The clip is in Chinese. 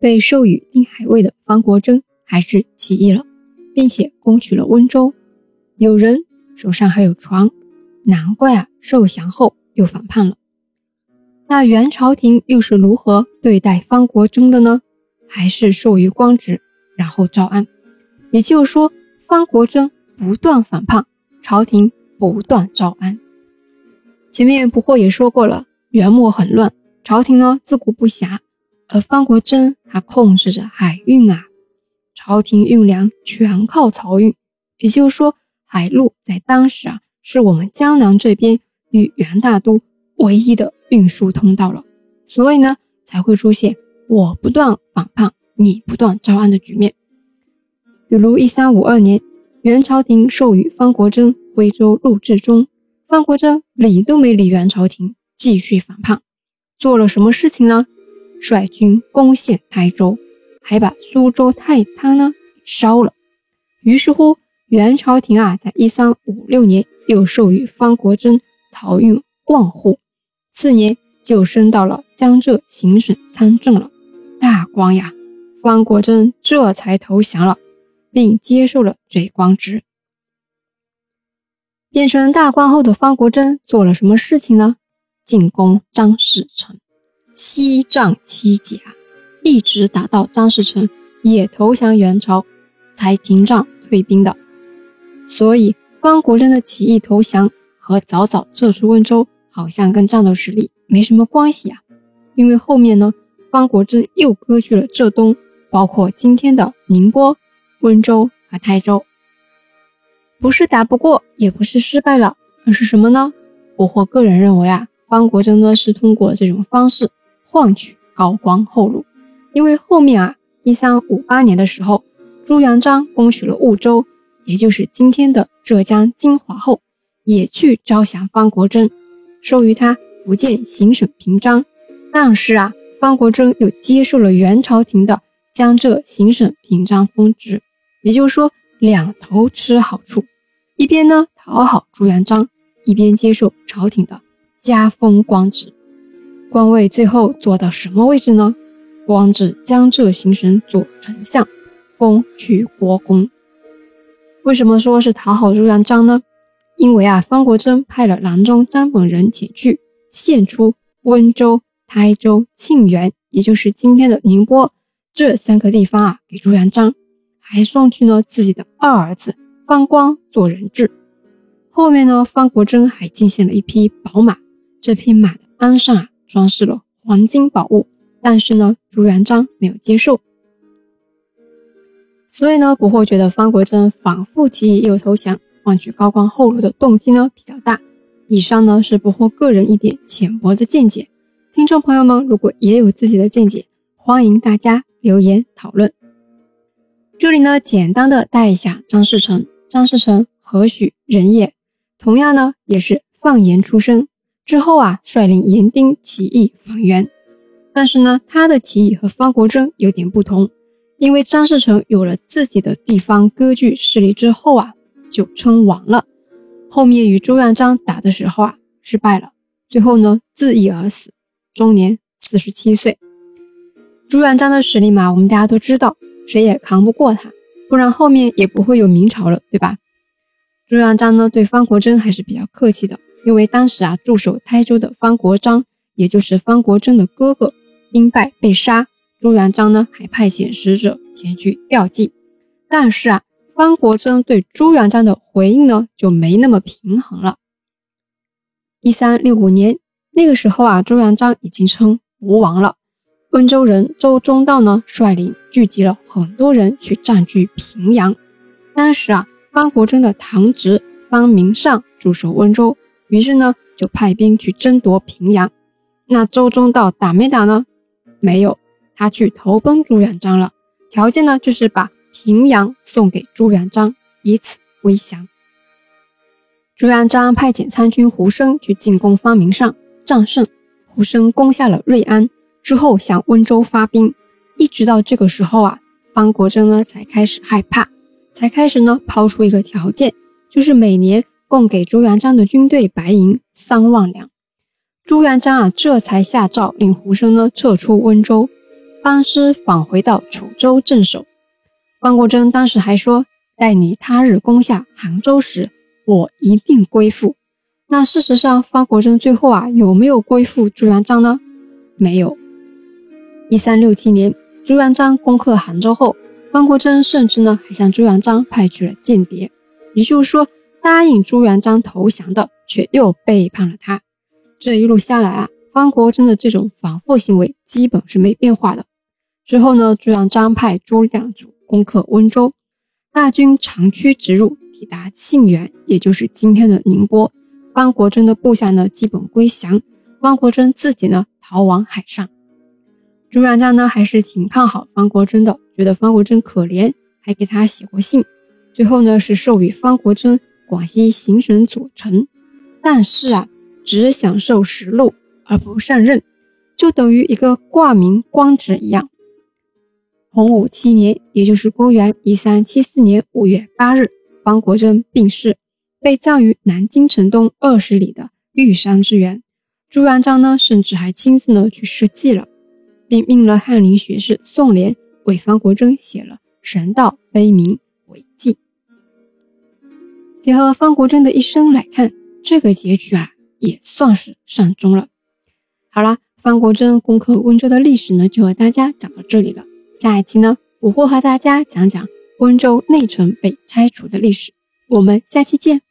被授予定海卫的方国珍还是起义了，并且攻取了温州。有人手上还有船，难怪啊，受降后又反叛了。那元朝廷又是如何对待方国珍的呢？还是授予官职，然后招安。也就是说，方国珍不断反叛，朝廷不断招安。前面不惑也说过了，元末很乱，朝廷呢自顾不暇，而方国珍他控制着海运啊，朝廷运粮全靠漕运，也就是说。海路在当时啊，是我们江南这边与元大都唯一的运输通道了，所以呢，才会出现我不断反叛，你不断招安的局面。比如一三五二年，元朝廷授予方国珍徽州录制中，方国珍理都没理元朝廷，继续反叛，做了什么事情呢？率军攻陷台州，还把苏州太仓呢给烧了。于是乎。元朝廷啊，在一三五六年又授予方国珍漕运万户，次年就升到了江浙行省参政了。大官呀，方国珍这才投降了，并接受了这官职。变成大官后的方国珍做了什么事情呢？进攻张士诚，七战七捷，一直打到张士诚也投降元朝，才停战退兵的。所以，方国珍的起义投降和早早撤出温州，好像跟战斗实力没什么关系啊。因为后面呢，方国珍又割据了浙东，包括今天的宁波、温州和台州。不是打不过，也不是失败了，而是什么呢？我或个人认为啊，方国珍呢是通过这种方式换取高官厚禄。因为后面啊，一三五八年的时候，朱元璋攻取了婺州。也就是今天的浙江金华后，也去招降方国珍，授予他福建行省平章。但是啊，方国珍又接受了元朝廷的江浙行省平章封职。也就是说，两头吃好处，一边呢讨好朱元璋，一边接受朝廷的加封官职。官位最后做到什么位置呢？官至江浙行省左丞相，封去国公。为什么说是讨好朱元璋呢？因为啊，方国珍派了郎中张本人前去献出温州、台州、沁园，也就是今天的宁波这三个地方啊，给朱元璋，还送去了自己的二儿子方光做人质。后面呢，方国珍还进献了一匹宝马，这匹马的鞍上啊，装饰了黄金宝物，但是呢，朱元璋没有接受。所以呢，不惑觉得方国珍反复起义又投降，换取高官厚禄的动机呢比较大。以上呢是不惑个人一点浅薄的见解，听众朋友们如果也有自己的见解，欢迎大家留言讨论。这里呢简单的带一下张士诚，张士诚何许人也？同样呢也是放言出身，之后啊率领严丁起义反元，但是呢他的起义和方国珍有点不同。因为张士诚有了自己的地方割据势力之后啊，就称王了。后面与朱元璋打的时候啊，失败了，最后呢自缢而死，终年四十七岁。朱元璋的实力嘛，我们大家都知道，谁也扛不过他，不然后面也不会有明朝了，对吧？朱元璋呢对方国珍还是比较客气的，因为当时啊驻守台州的方国璋，也就是方国珍的哥哥，兵败被杀。朱元璋呢，还派遣使者前去吊祭，但是啊，方国珍对朱元璋的回应呢，就没那么平衡了。一三六五年，那个时候啊，朱元璋已经称吴王了。温州人周忠道呢，率领聚集了很多人去占据平阳。当时啊，方国珍的堂侄方明善驻守温州，于是呢，就派兵去争夺平阳。那周忠道打没打呢？没有。他去投奔朱元璋了，条件呢就是把平阳送给朱元璋，以此为降。朱元璋派遣参军胡生去进攻方明善，战胜。胡生攻下了瑞安之后，向温州发兵。一直到这个时候啊，方国珍呢才开始害怕，才开始呢抛出一个条件，就是每年供给朱元璋的军队白银三万两。朱元璋啊这才下诏令胡生呢撤出温州。班师返回到楚州镇守。方国珍当时还说：“待你他日攻下杭州时，我一定归附。”那事实上，方国珍最后啊有没有归附朱元璋呢？没有。一三六七年，朱元璋攻克杭州后，方国珍甚至呢还向朱元璋派去了间谍，也就是说，答应朱元璋投降的，却又背叛了他。这一路下来啊，方国珍的这种反复行为基本是没变化的。之后呢，朱元璋派诸亮祖攻克温州，大军长驱直入，抵达沁源，也就是今天的宁波。方国珍的部下呢，基本归降，方国珍自己呢，逃往海上。朱元璋呢，还是挺看好方国珍的，觉得方国珍可怜，还给他写过信。最后呢，是授予方国珍广西行省左丞。但是啊，只享受实禄而不上任，就等于一个挂名官职一样。洪武七年，也就是公元一三七四年五月八日，方国珍病逝。被葬于南京城东二十里的玉山之原。朱元璋呢，甚至还亲自呢去设祭了，并命了翰林学士宋濂为方国珍写了神道碑铭为祭。结合方国珍的一生来看，这个结局啊，也算是善终了。好了，方国珍攻克温州的历史呢，就和大家讲到这里了。下一期呢，我会和大家讲讲温州内城被拆除的历史。我们下期见。